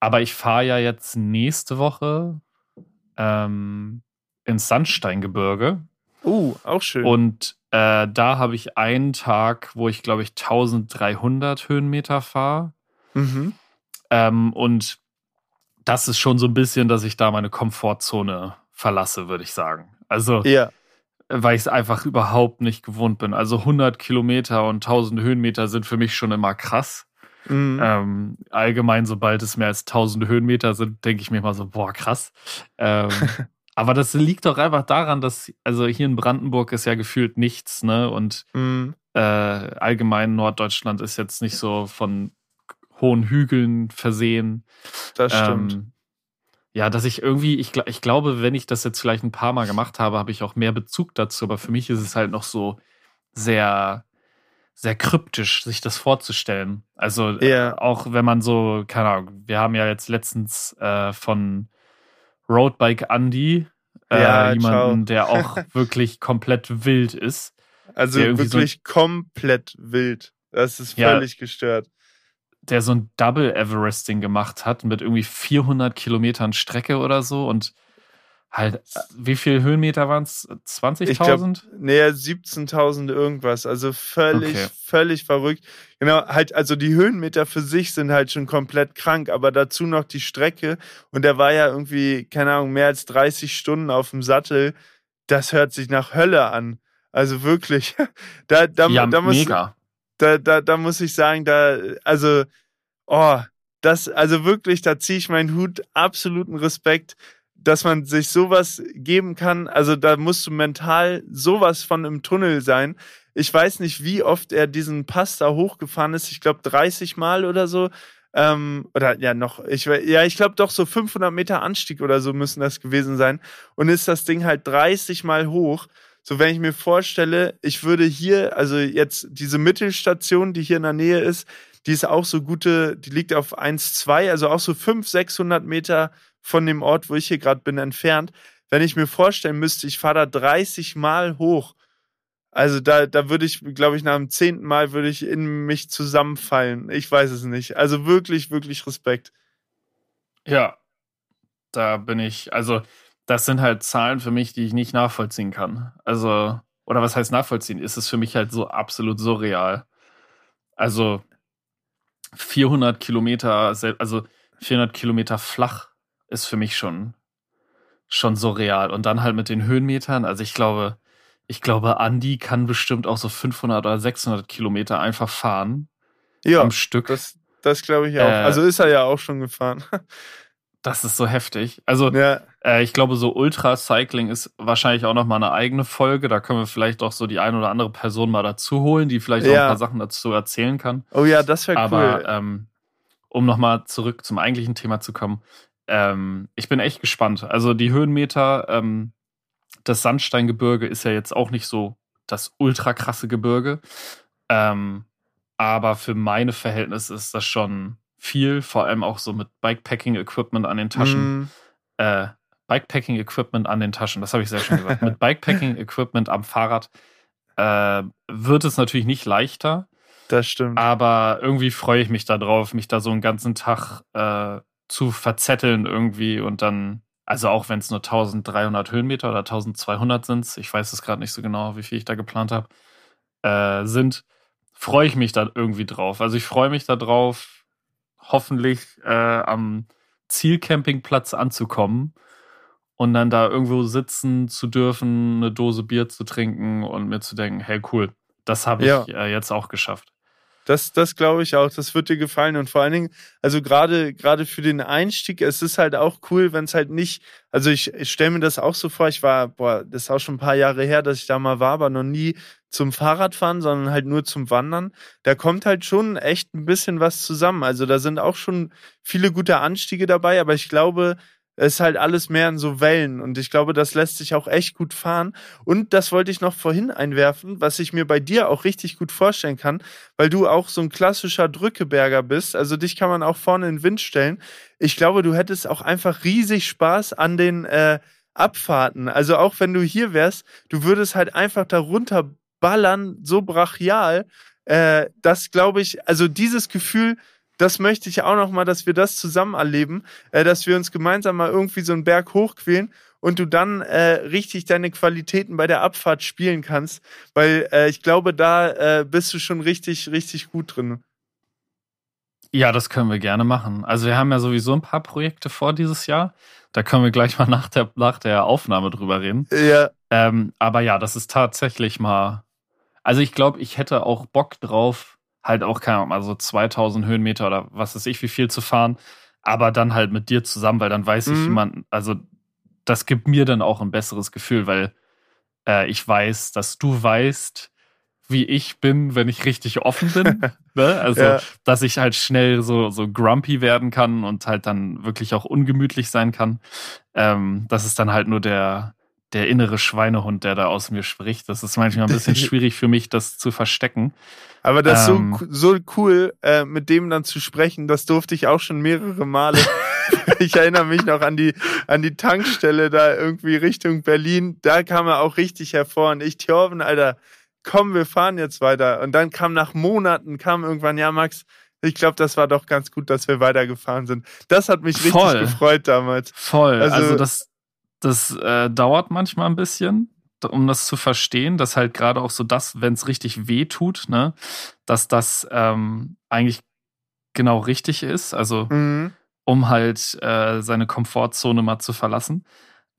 Aber ich fahre ja jetzt nächste Woche ähm, ins Sandsteingebirge Uh, auch schön. und äh, da habe ich einen Tag, wo ich glaube ich 1300 Höhenmeter fahre. mhm. Ähm, und das ist schon so ein bisschen, dass ich da meine Komfortzone verlasse, würde ich sagen. Also Ja. weil ich es einfach überhaupt nicht gewohnt bin. Also 100 Kilometer und 1000 Höhenmeter sind für mich schon immer krass. Mhm. Ähm, allgemein, sobald es mehr als 1000 Höhenmeter sind, denke ich mir mal so, boah, krass. Ähm, aber das liegt doch einfach daran, dass, also hier in Brandenburg ist ja gefühlt nichts, ne? Und Mhm. äh, allgemein Norddeutschland ist jetzt nicht so von hohen Hügeln versehen. Das stimmt. Ähm, ja, dass ich irgendwie, ich, ich glaube, wenn ich das jetzt vielleicht ein paar Mal gemacht habe, habe ich auch mehr Bezug dazu. Aber für mich ist es halt noch so sehr, sehr kryptisch, sich das vorzustellen. Also äh, Ja. auch wenn man so, keine Ahnung, wir haben ja jetzt letztens äh, von Roadbike Andy äh, Ja, jemanden, ciao. der auch wirklich komplett wild ist. also irgendwie so- wirklich komplett wild. Das ist Ja. völlig gestört. der so ein Double Everesting gemacht hat mit irgendwie 400 Kilometern Strecke oder so und halt, äh, wie viel Höhenmeter waren es? Ich glaube, 20.000? näher 17.000 irgendwas. Also völlig, Okay. völlig verrückt. Genau, halt, also die Höhenmeter für sich sind halt schon komplett krank, aber dazu noch die Strecke. Und der war ja irgendwie, keine Ahnung, mehr als 30 Stunden auf dem Sattel. Das hört sich nach Hölle an. Also wirklich, da, da, ja, da muss, mega. da, da, da muss ich sagen, da, also, oh, das, also wirklich, da ziehe ich meinen Hut, absoluten Respekt, dass man sich sowas geben kann. Also da musst du mental sowas von im Tunnel sein. Ich weiß nicht, wie oft er diesen Pass da hochgefahren ist. Ich glaube 30 Mal oder so. Ähm, oder ja, noch, ich, ja, ich glaube doch so 500 Meter Anstieg oder so müssen das gewesen sein. Und ist das Ding halt 30 Mal hoch. So, wenn ich mir vorstelle, ich würde hier, also jetzt diese Mittelstation, die hier in der Nähe ist, die ist auch so gute, die liegt auf 1,2, also auch so 500, 600 Meter von dem Ort, wo ich hier gerade bin, entfernt. Wenn ich mir vorstellen müsste, ich fahre da 30 Mal hoch, also da, da würde ich, glaube ich, nach dem zehnten Mal würde ich in mich zusammenfallen. Ich weiß es nicht. Also wirklich, wirklich Respekt. Ja, da bin ich, also das sind halt Zahlen für mich, die ich nicht nachvollziehen kann. Also, oder was heißt nachvollziehen? Ist es für mich halt so absolut surreal. Also 400 Kilometer, also 400 Kilometer flach ist für mich schon, schon surreal. Und dann halt mit den Höhenmetern. Also ich glaube, ich glaube, Andy kann bestimmt auch so 500 oder 600 Kilometer einfach fahren. Ja, am Stück. Das, das glaube ich auch. Äh, also ist er ja auch schon gefahren. das ist so heftig. Also ja. äh, ich glaube, so Ultra-Cycling ist wahrscheinlich auch noch mal eine eigene Folge. Da können wir vielleicht auch so die ein oder andere Person mal dazu holen, die vielleicht ja. auch ein paar Sachen dazu erzählen kann. Oh ja, das wäre cool. Aber ähm, um noch mal zurück zum eigentlichen Thema zu kommen, ähm, ich bin echt gespannt. Also die Höhenmeter, ähm, das Sandsteingebirge ist ja jetzt auch nicht so das ultra krasse Gebirge. Ähm, aber für meine Verhältnisse ist das schon viel, vor allem auch so mit Bikepacking-Equipment an den Taschen. Mm. Äh, Bikepacking-Equipment an den Taschen, das habe ich sehr schön gesagt. mit Bikepacking-Equipment am Fahrrad äh, wird es natürlich nicht leichter. Das stimmt. Aber irgendwie freue ich mich darauf, mich da so einen ganzen Tag äh, zu verzetteln irgendwie und dann, also auch wenn es nur 1300 Höhenmeter oder 1200 sind, ich weiß es gerade nicht so genau, wie viel ich da geplant habe, äh, sind, freue ich mich da irgendwie drauf. Also ich freue mich da drauf, hoffentlich äh, am Zielcampingplatz anzukommen und dann da irgendwo sitzen zu dürfen, eine Dose Bier zu trinken und mir zu denken, hey cool, das habe ich ja. äh, jetzt auch geschafft. Das, das glaube ich auch. Das wird dir gefallen. Und vor allen Dingen, also gerade, gerade für den Einstieg, es ist halt auch cool, wenn es halt nicht, also ich, ich stelle mir das auch so vor, ich war, boah, das ist auch schon ein paar Jahre her, dass ich da mal war, aber noch nie zum Fahrradfahren, sondern halt nur zum Wandern. Da kommt halt schon echt ein bisschen was zusammen. Also da sind auch schon viele gute Anstiege dabei, aber ich glaube, es ist halt alles mehr in so Wellen und ich glaube, das lässt sich auch echt gut fahren. Und das wollte ich noch vorhin einwerfen, was ich mir bei dir auch richtig gut vorstellen kann, weil du auch so ein klassischer Drückeberger bist. Also dich kann man auch vorne in den Wind stellen. Ich glaube, du hättest auch einfach riesig Spaß an den äh, Abfahrten. Also auch wenn du hier wärst, du würdest halt einfach darunter ballern, so brachial. Äh, das glaube ich, also dieses Gefühl, das möchte ich auch noch mal, dass wir das zusammen erleben, äh, dass wir uns gemeinsam mal irgendwie so einen Berg hochquälen und du dann äh, richtig deine Qualitäten bei der Abfahrt spielen kannst, weil äh, ich glaube, da äh, bist du schon richtig, richtig gut drin. Ja, das können wir gerne machen. Also wir haben ja sowieso ein paar Projekte vor dieses Jahr. Da können wir gleich mal nach der, nach der Aufnahme drüber reden. Ja. Ähm, aber ja, das ist tatsächlich mal. Also ich glaube, ich hätte auch Bock drauf, halt auch, keine Ahnung, also 2000 Höhenmeter oder was weiß ich, wie viel zu fahren, aber dann halt mit dir zusammen, weil dann weiß mhm. ich, man, also das gibt mir dann auch ein besseres Gefühl, weil äh, ich weiß, dass du weißt, wie ich bin, wenn ich richtig offen bin. ne? Also, ja. dass ich halt schnell so, so grumpy werden kann und halt dann wirklich auch ungemütlich sein kann. Ähm, das ist dann halt nur der, der innere Schweinehund, der da aus mir spricht. Das ist manchmal ein bisschen schwierig für mich, das zu verstecken. Aber das ist ähm, so, so cool, äh, mit dem dann zu sprechen. Das durfte ich auch schon mehrere Male. ich erinnere mich noch an die, an die Tankstelle da irgendwie Richtung Berlin. Da kam er auch richtig hervor. Und ich, Thorben, Alter, komm, wir fahren jetzt weiter. Und dann kam nach Monaten, kam irgendwann, ja, Max, ich glaube, das war doch ganz gut, dass wir weitergefahren sind. Das hat mich richtig Voll. gefreut damals. Voll. Also, also das, das äh, dauert manchmal ein bisschen, um das zu verstehen, dass halt gerade auch so das, wenn es richtig weh tut, ne, dass das ähm, eigentlich genau richtig ist. Also mhm. um halt äh, seine Komfortzone mal zu verlassen.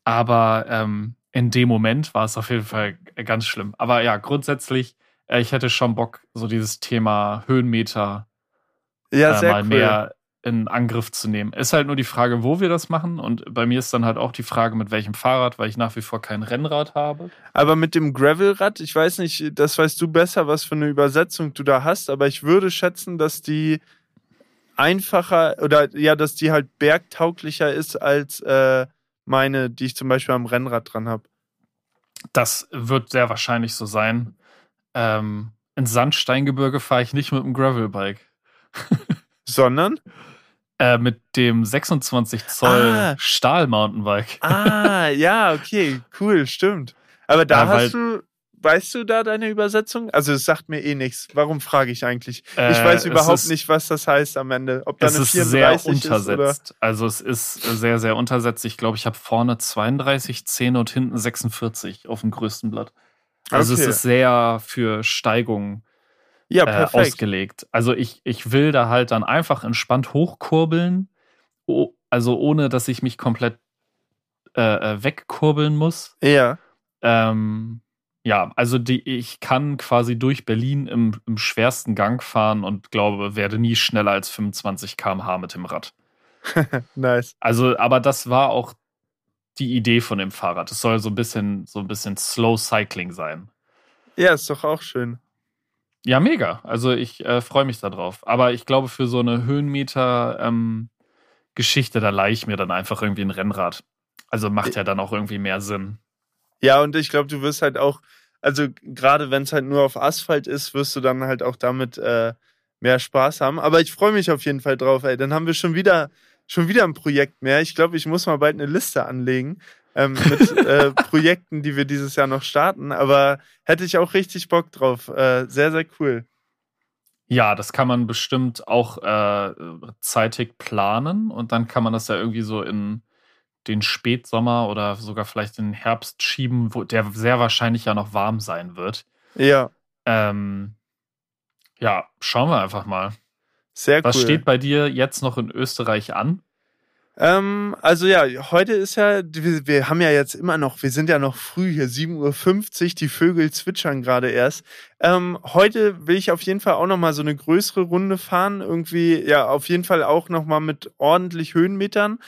Aber ähm, in dem Moment war es auf jeden Fall ganz schlimm. Aber ja, grundsätzlich äh, ich hätte schon Bock, so dieses Thema Höhenmeter Ja, äh, mal cool. mehr in Angriff zu nehmen. Ist halt nur die Frage, wo wir das machen. Und bei mir ist dann halt auch die Frage, mit welchem Fahrrad, weil ich nach wie vor kein Rennrad habe. Aber mit dem Gravelrad, ich weiß nicht, das weißt du besser, was für eine Übersetzung du da hast, aber ich würde schätzen, dass die einfacher oder ja, dass die halt bergtauglicher ist als äh, meine, die ich zum Beispiel am Rennrad dran habe. Das wird sehr wahrscheinlich so sein. Ähm, ins Sandsteingebirge fahre ich nicht mit dem Gravelbike. Sondern? Äh, mit dem 26 Zoll Ah. Stahl-Mountainbike. Ah, ja, okay, cool, stimmt. Aber da Ja, hast du, weißt du da deine Übersetzung? Also es sagt mir eh nichts. Warum frage ich eigentlich? ich Äh, weiß es überhaupt ist- nicht, was das heißt am Ende. Ob da Es eine ist sehr 34 ist oder untersetzt. also es ist sehr, sehr untersetzt. Ich glaube, ich habe vorne 32 Zähne und hinten 46 auf dem größten Blatt. Also Okay. es ist sehr für Steigungen Ja, äh, perfekt. ausgelegt. Also ich, ich will da halt dann einfach entspannt hochkurbeln, o- also ohne, dass ich mich komplett äh, äh, wegkurbeln muss. ja. Ähm, ja, also die, ich kann quasi durch Berlin im, im schwersten Gang fahren und glaube, werde nie schneller als 25 km/h mit dem Rad. Nice. Also, aber das war auch die Idee von dem Fahrrad. Es soll so ein bisschen, so ein bisschen Slow Cycling sein. Ja, ist doch auch schön. Ja, mega. Also ich äh, freue mich darauf. Aber ich glaube, für so eine Höhenmeter-Geschichte, da leihe ich mir dann einfach irgendwie ein Rennrad. Also macht ja dann auch irgendwie mehr Sinn. Ja, und ich glaube, du wirst halt auch, also gerade wenn es halt nur auf Asphalt ist, wirst du dann halt auch damit äh, mehr Spaß haben. Aber ich freue mich auf jeden Fall drauf, ey. Dann haben wir schon wieder, schon wieder ein Projekt mehr. Ich glaube, ich muss mal bald eine Liste anlegen ähm, mit äh, Projekten, die wir dieses Jahr noch starten. Aber hätte ich auch richtig Bock drauf. Äh, sehr, sehr cool. Ja, das kann man bestimmt auch äh, zeitig planen und dann kann man das ja irgendwie so in den Spätsommer oder sogar vielleicht in den Herbst schieben, wo der sehr wahrscheinlich ja noch warm sein wird. Ja, Ähm, ja, schauen wir einfach mal. sehr Was cool. steht bei dir jetzt noch in Österreich an? Ähm, also ja, heute ist ja, wir, wir haben ja jetzt immer noch, wir sind ja noch früh hier, 7.50 Uhr, die Vögel zwitschern gerade erst. Ähm, heute will ich auf jeden Fall auch nochmal so eine größere Runde fahren, irgendwie, ja, auf jeden Fall auch nochmal mit ordentlich Höhenmetern.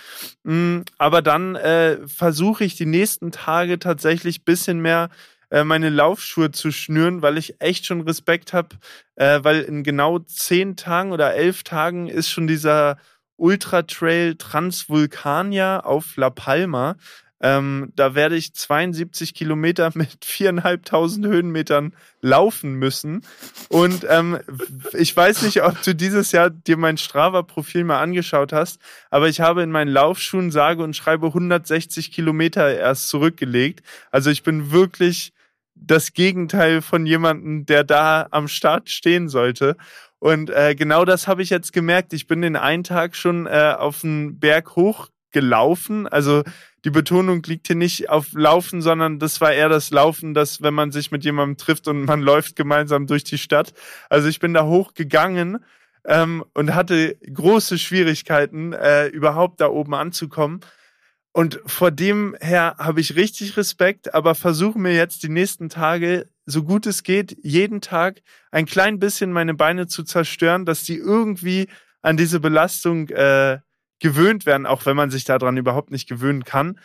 Mm, aber dann äh, versuche ich die nächsten Tage tatsächlich bisschen mehr äh, meine Laufschuhe zu schnüren, weil ich echt schon Respekt habe, äh, weil in genau zehn Tagen oder elf Tagen ist schon dieser Ultra Trail Transvulcania auf La Palma. Ähm, da werde ich 72 Kilometer mit viereinhalbtausend Höhenmetern laufen müssen. Und ähm, ich weiß nicht, ob du dieses Jahr dir mein Strava-Profil mal angeschaut hast, aber ich habe in meinen Laufschuhen sage und schreibe 160 Kilometer erst zurückgelegt. Also ich bin wirklich das Gegenteil von jemandem, der da am Start stehen sollte. Und äh, genau das habe ich jetzt gemerkt. Ich bin den einen Tag schon äh, auf den Berg hochgelaufen. Also die Betonung liegt hier nicht auf Laufen, sondern das war eher das Laufen, dass wenn man sich mit jemandem trifft und man läuft gemeinsam durch die Stadt. Also ich bin da hochgegangen ähm, und hatte große Schwierigkeiten, äh, überhaupt da oben anzukommen. Und vor dem her habe ich richtig Respekt, aber versuche mir jetzt die nächsten Tage, so gut es geht, jeden Tag ein klein bisschen meine Beine zu zerstören, dass die irgendwie an diese Belastung äh, gewöhnt werden, auch wenn man sich daran überhaupt nicht gewöhnen kann.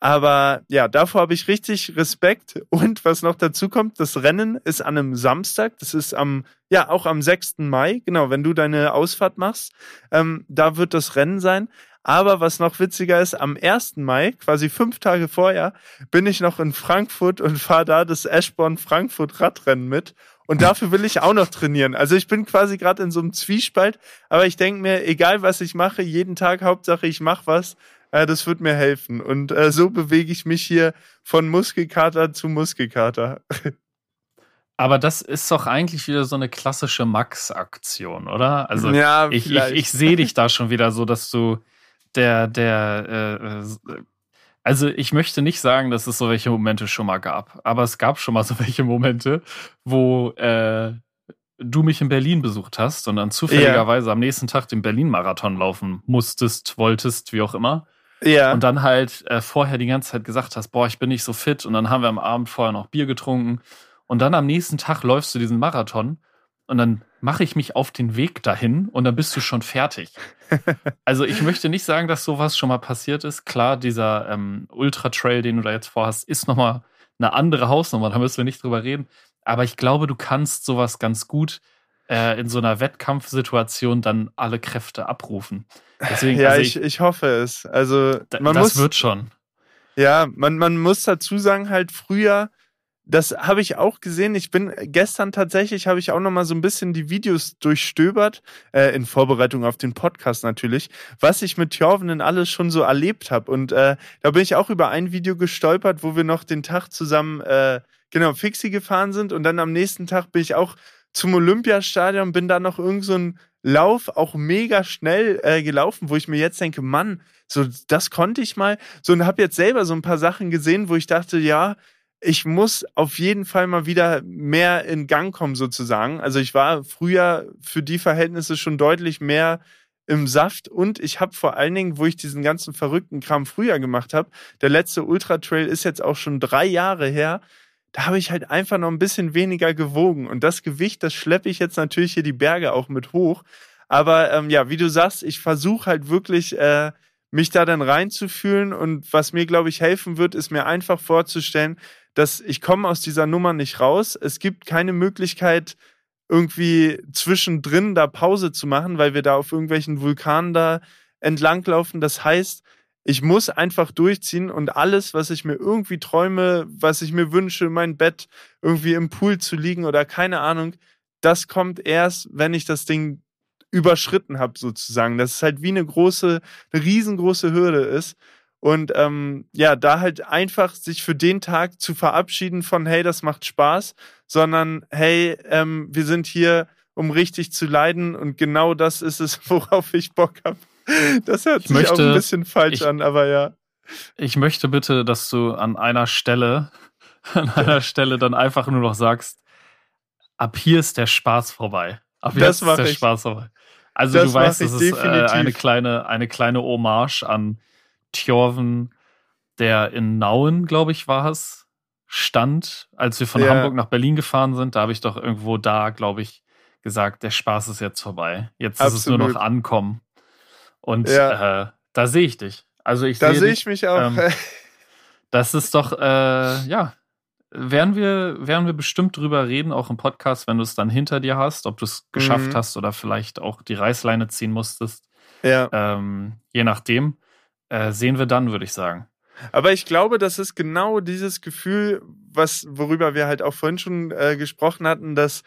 Aber ja, davor habe ich richtig Respekt. Und was noch dazu kommt, das Rennen ist an einem Samstag. Das ist am, ja, auch am 6. Mai. Genau, wenn du deine Ausfahrt machst, ähm, da wird das Rennen sein. Aber was noch witziger ist, am 1. Mai, quasi fünf Tage vorher, bin ich noch in Frankfurt und fahre da das Eschborn-Frankfurt Radrennen mit. Und dafür will ich auch noch trainieren. Also ich bin quasi gerade in so einem Zwiespalt, aber ich denke mir, egal was ich mache, jeden Tag Hauptsache ich mache was, äh, das wird mir helfen. Und äh, so bewege ich mich hier von Muskelkater zu Muskelkater. Aber das ist doch eigentlich wieder so eine klassische Max-Aktion, oder? Also ja, ich, ich, ich sehe dich da schon wieder so, dass du der, der, äh, äh, also ich möchte nicht sagen, dass es so welche Momente schon mal gab, aber es gab schon mal so welche Momente, wo äh, du mich in Berlin besucht hast und dann zufälligerweise am nächsten Tag den Berlin-Marathon laufen musstest, wolltest, wie auch immer. ja. Und dann halt äh, vorher die ganze Zeit gesagt hast, boah, ich bin nicht so fit. Und dann haben wir am Abend vorher noch Bier getrunken. Und dann am nächsten Tag läufst du diesen Marathon und dann mache ich mich auf den Weg dahin und dann bist du schon fertig. also ich möchte nicht sagen, dass sowas schon mal passiert ist. Klar, dieser ähm, Ultra-Trail, den du da jetzt vorhast, ist nochmal eine andere Hausnummer, da müssen wir nicht drüber reden. Aber ich glaube, du kannst sowas ganz gut äh, in so einer Wettkampfsituation dann alle Kräfte abrufen. Deswegen, ja, also ich, ich, hoffe es. Also man das muss, wird schon. Ja, man, man muss dazu sagen, halt früher, das habe ich auch gesehen. Ich bin gestern tatsächlich, habe ich auch noch mal so ein bisschen die Videos durchstöbert, äh, in Vorbereitung auf den Podcast natürlich, was ich mit Jorvenen alles schon so erlebt habe. Und äh, da bin ich auch über ein Video gestolpert, wo wir noch den Tag zusammen, äh, genau, Fixie gefahren sind. Und dann am nächsten Tag bin ich auch zum Olympiastadion, bin da noch irgend so ein Lauf auch mega schnell äh, gelaufen, wo ich mir jetzt denke, Mann, so das konnte ich mal. So und habe jetzt selber so ein paar Sachen gesehen, wo ich dachte, ja, ich muss auf jeden Fall mal wieder mehr in Gang kommen sozusagen. Also ich war früher für die Verhältnisse schon deutlich mehr im Saft und ich habe vor allen Dingen, wo ich diesen ganzen verrückten Kram früher gemacht habe, der letzte Ultra Trail ist jetzt auch schon drei Jahre her da habe ich halt einfach noch ein bisschen weniger gewogen. Und das Gewicht, das schleppe ich jetzt natürlich hier die Berge auch mit hoch. Aber ähm, ja, wie du sagst, ich versuche halt wirklich, äh, mich da dann reinzufühlen. Und was mir, glaube ich, helfen wird, ist mir einfach vorzustellen, dass ich komme aus dieser Nummer nicht raus. Es gibt keine Möglichkeit, irgendwie zwischendrin da Pause zu machen, weil wir da auf irgendwelchen Vulkanen da entlanglaufen. Das heißt, ich muss einfach durchziehen und alles, was ich mir irgendwie träume, was ich mir wünsche, mein Bett irgendwie im Pool zu liegen oder keine Ahnung, das kommt erst, wenn ich das Ding überschritten habe, sozusagen. Das ist halt wie eine große, eine riesengroße Hürde ist. Und ähm, ja, da halt einfach sich für den Tag zu verabschieden von, hey, das macht Spaß, sondern hey, ähm, wir sind hier, um richtig zu leiden und genau das ist es, worauf ich Bock habe. Das hört ich sich möchte, auch ein bisschen falsch ich, an, aber ja. Ich möchte bitte, dass du an einer Stelle, an einer Stelle dann einfach nur noch sagst, ab hier ist der Spaß vorbei. Ab jetzt ist der ich. Spaß vorbei. Also das du weißt, das ist äh, eine kleine, eine kleine Hommage an Tjorven, der in Nauen, glaube ich, war es, stand, als wir von ja. Hamburg nach Berlin gefahren sind. Da habe ich doch irgendwo da, glaube ich, gesagt, der Spaß ist jetzt vorbei. Jetzt Absolut. ist es nur noch ankommen. Und ja. äh, da sehe ich dich. Also ich da sehe ich mich auch. Ähm, das ist doch, äh, ja, werden wir, werden wir bestimmt drüber reden, auch im Podcast, wenn du es dann hinter dir hast, ob du es geschafft mhm. hast oder vielleicht auch die Reißleine ziehen musstest. Ja. Ähm, je nachdem. Äh, sehen wir dann, würde ich sagen. Aber ich glaube, das ist genau dieses Gefühl, was, worüber wir halt auch vorhin schon äh, gesprochen hatten, dass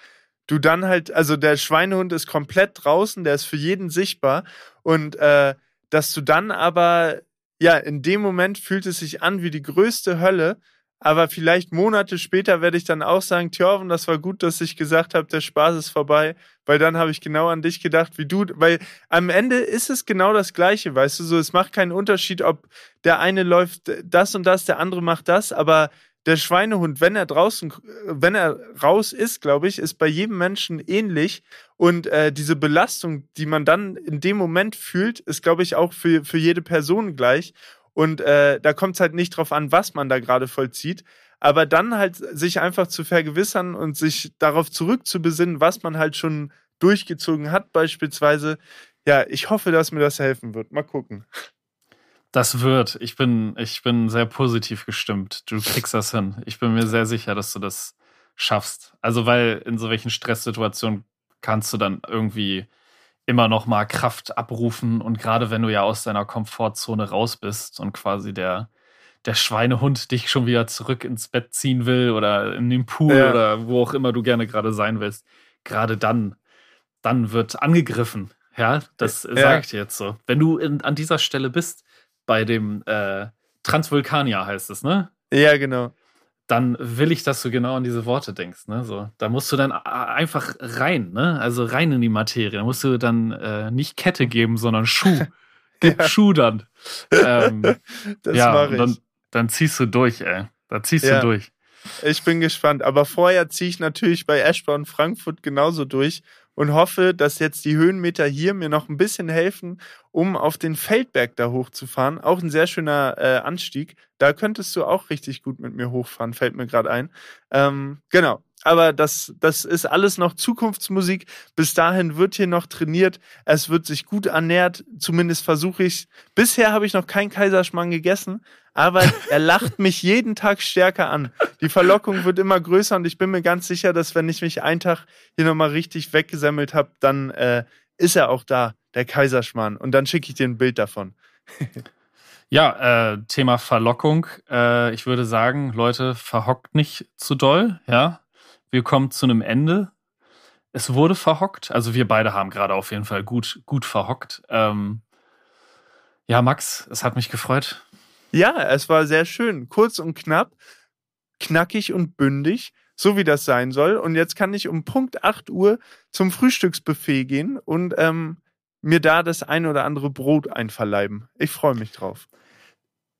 du dann halt, also der Schweinehund ist komplett draußen, der ist für jeden sichtbar und äh, dass du dann aber, ja, in dem Moment fühlt es sich an wie die größte Hölle, aber vielleicht Monate später werde ich dann auch sagen, Thjörven, das war gut, dass ich gesagt habe, der Spaß ist vorbei, weil dann habe ich genau an dich gedacht, wie du, weil am Ende ist es genau das Gleiche, weißt du, so, es macht keinen Unterschied, ob der eine läuft das und das, der andere macht das, aber der Schweinehund, wenn er draußen, wenn er raus ist, glaube ich, ist bei jedem Menschen ähnlich. Und äh, diese Belastung, die man dann in dem Moment fühlt, ist, glaube ich, auch für, für jede Person gleich. Und äh, da kommt es halt nicht drauf an, was man da gerade vollzieht. Aber dann halt sich einfach zu vergewissern und sich darauf zurückzubesinnen, was man halt schon durchgezogen hat, beispielsweise. Ja, ich hoffe, dass mir das helfen wird. Mal gucken. Das wird. Ich bin, ich bin sehr positiv gestimmt. Du kriegst das hin. Ich bin mir sehr sicher, dass du das schaffst. Also, weil in so welchen Stresssituationen kannst du dann irgendwie immer noch mal Kraft abrufen und gerade wenn du ja aus deiner Komfortzone raus bist und quasi der der Schweinehund dich schon wieder zurück ins Bett ziehen will oder in den Pool ja. oder wo auch immer du gerne gerade sein willst, gerade dann dann wird angegriffen. Ja, das ja. sage ich dir jetzt so. Wenn du in, an dieser Stelle bist, bei dem äh, Transvulkanier heißt es, ne? Ja, genau. Dann will ich, dass du genau an diese Worte denkst, ne? So, da musst du dann einfach rein, ne? Also rein in die Materie. Da musst du dann äh, nicht Kette geben, sondern Schuh. Gib ja. Schuh dann. Ähm, das ja, mache ich. Dann, dann ziehst du durch, ey. Da ziehst ja. du durch. Ich bin gespannt. Aber vorher ziehe ich natürlich bei Eschborn Frankfurt genauso durch und hoffe, dass jetzt die Höhenmeter hier mir noch ein bisschen helfen, um auf den Feldberg da hochzufahren. Auch ein sehr schöner äh, Anstieg. Da könntest du auch richtig gut mit mir hochfahren, fällt mir gerade ein. Ähm, genau. Aber das, das ist alles noch Zukunftsmusik. Bis dahin wird hier noch trainiert. Es wird sich gut ernährt. Zumindest versuche ich. Bisher habe ich noch keinen Kaiserschmarrn gegessen, aber er lacht mich jeden Tag stärker an. Die Verlockung wird immer größer und ich bin mir ganz sicher, dass wenn ich mich einen Tag hier nochmal richtig weggesammelt habe, dann äh, ist er auch da, der Kaiserschmarrn. Und dann schicke ich dir ein Bild davon. Ja, äh, Thema Verlockung. Äh, ich würde sagen, Leute, verhockt nicht zu doll, ja. Wir kommen zu einem Ende. Es wurde verhockt. Also wir beide haben gerade auf jeden Fall gut, gut verhockt. Ähm, ja, Max, es hat mich gefreut. Ja, es war sehr schön. Kurz und knapp, knackig und bündig, so wie das sein soll. Und jetzt kann ich um Punkt 8 Uhr zum Frühstücksbuffet gehen und ähm, mir da das ein oder andere Brot einverleiben. Ich freue mich drauf.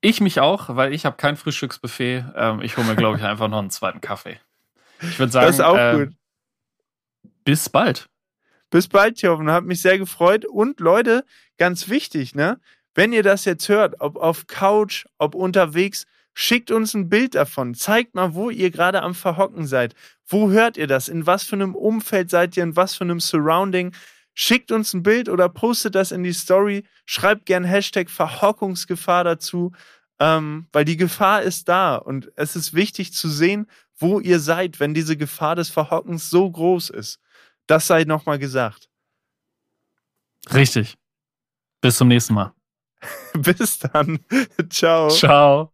Ich mich auch, weil ich habe kein Frühstücksbuffet. Ähm, ich hole mir, glaube ich, einfach noch einen zweiten Kaffee. Ich würde sagen, das ist auch äh, gut. bis bald. Bis bald, Jochen. Hat mich sehr gefreut. Und Leute, ganz wichtig, ne? Wenn ihr das jetzt hört, ob auf Couch, ob unterwegs, schickt uns ein Bild davon. Zeigt mal, wo ihr gerade am Verhocken seid. Wo hört ihr das? In was für einem Umfeld seid ihr? In was für einem Surrounding? Schickt uns ein Bild oder postet das in die Story. Schreibt gern Hashtag Verhockungsgefahr dazu, ähm, weil die Gefahr ist da und es ist wichtig zu sehen, wo ihr seid, wenn diese Gefahr des Verhockens so groß ist. Das sei nochmal gesagt. Richtig. Bis zum nächsten Mal. Bis dann. Ciao. Ciao.